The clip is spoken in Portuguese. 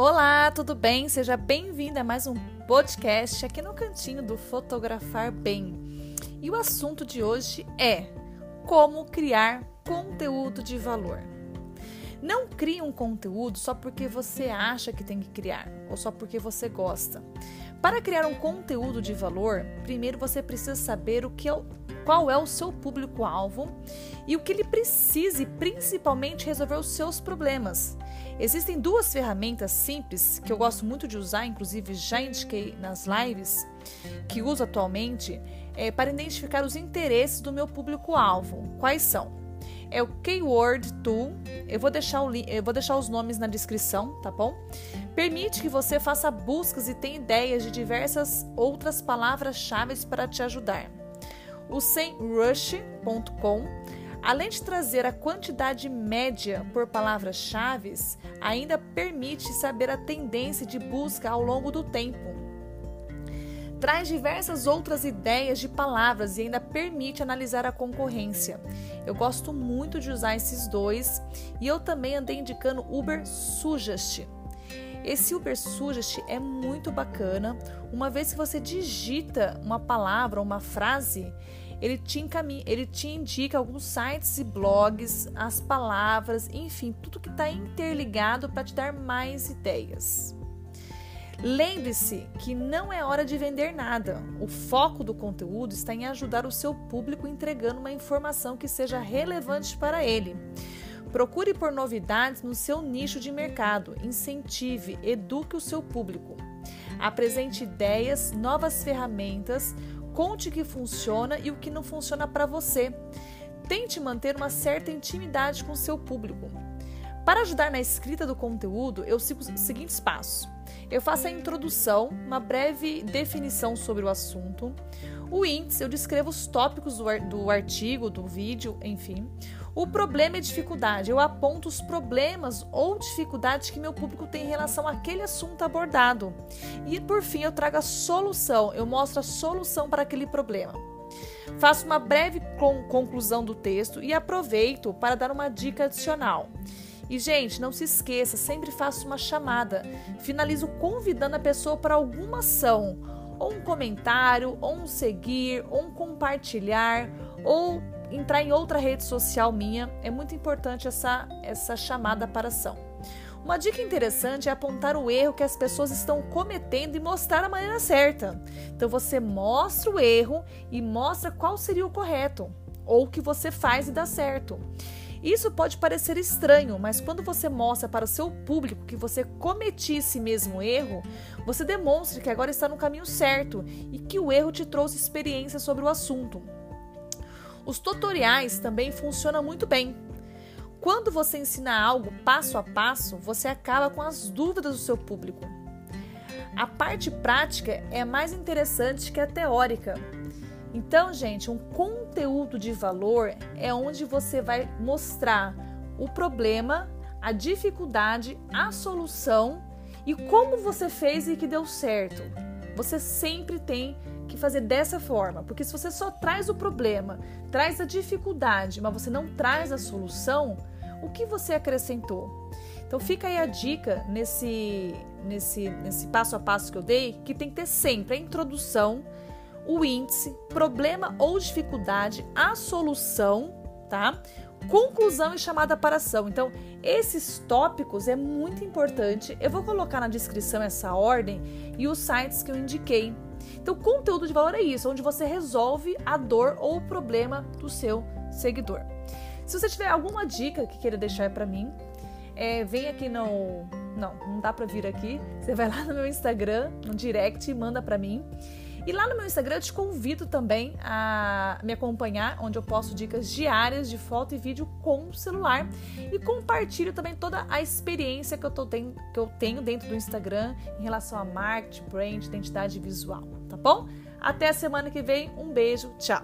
Olá, tudo bem? Seja bem-vinda a mais um podcast aqui no cantinho do Fotografar Bem. E o assunto de hoje é como criar conteúdo de valor. Não crie um conteúdo só porque você acha que tem que criar ou só porque você gosta. Para criar um conteúdo de valor, primeiro você precisa saber o que é o qual é o seu público-alvo e o que ele precisa e principalmente resolver os seus problemas. Existem duas ferramentas simples que eu gosto muito de usar, inclusive já indiquei nas lives, que uso atualmente é, para identificar os interesses do meu público-alvo. Quais são? É o Keyword Tool. Eu vou deixar o eu vou deixar os nomes na descrição, tá bom? Permite que você faça buscas e tenha ideias de diversas outras palavras-chave para te ajudar o SEMrush.com, além de trazer a quantidade média por palavras-chave, ainda permite saber a tendência de busca ao longo do tempo. Traz diversas outras ideias de palavras e ainda permite analisar a concorrência. Eu gosto muito de usar esses dois e eu também andei indicando Uber Suggest. Esse Uber Suggest é muito bacana, uma vez que você digita uma palavra, uma frase, ele te, encaminha, ele te indica alguns sites e blogs, as palavras, enfim, tudo que está interligado para te dar mais ideias. Lembre-se que não é hora de vender nada. O foco do conteúdo está em ajudar o seu público entregando uma informação que seja relevante para ele. Procure por novidades no seu nicho de mercado, incentive, eduque o seu público. Apresente ideias, novas ferramentas, Conte o que funciona e o que não funciona para você. Tente manter uma certa intimidade com seu público. Para ajudar na escrita do conteúdo, eu sigo os seguintes passos. Eu faço a introdução, uma breve definição sobre o assunto. O índice, eu descrevo os tópicos do, artigo, do vídeo, enfim. O problema e dificuldade, eu aponto os problemas ou dificuldades que meu público tem em relação àquele assunto abordado. E por fim, eu trago a solução, eu mostro a solução para aquele problema. Faço uma breve conclusão do texto e aproveito para dar uma dica adicional. E, gente, não se esqueça, sempre faço uma chamada. Finalizo convidando a pessoa para alguma ação, ou um comentário, ou um seguir, ou um compartilhar, ou entrar em outra rede social minha, é muito importante essa, essa chamada para ação. Uma dica interessante é apontar o erro que as pessoas estão cometendo e mostrar a maneira certa. Então você mostra o erro e mostra qual seria o correto, ou o que você faz e dá certo. Isso pode parecer estranho, mas quando você mostra para o seu público que você cometia esse mesmo erro, você demonstra que agora está no caminho certo e que o erro te trouxe experiência sobre o assunto. Os tutoriais também funcionam muito bem. Quando você ensina algo passo a passo, você acaba com as dúvidas do seu público. A parte prática é mais interessante que a teórica. Então, gente, um conteúdo de valor é onde você vai mostrar o problema, a dificuldade, a solução e como você fez e que deu certo. Você sempre tem que fazer dessa forma, porque se você só traz o problema, traz a dificuldade, mas você não traz a solução, o que você acrescentou? Então fica aí a dica nesse, nesse, nesse passo a passo que eu dei, que tem que ter sempre a introdução, o índice, problema ou dificuldade, a solução, tá? Conclusão e chamada para ação. Então, esses tópicos é muito importante. Eu vou colocar na descrição essa ordem e os sites que eu indiquei então, conteúdo de valor é isso, onde você resolve a dor ou o problema do seu seguidor. Se você tiver alguma dica que queira deixar para mim, é, vem aqui no. Não, não dá para vir aqui. Você vai lá no meu Instagram, no direct, e manda para mim. E lá no meu Instagram eu te convido também a me acompanhar, onde eu posto dicas diárias de foto e vídeo com o celular e compartilho também toda a experiência que eu, tô que eu tenho dentro do Instagram em relação a marketing, brand, identidade visual, tá bom? Até a semana que vem, um beijo, tchau!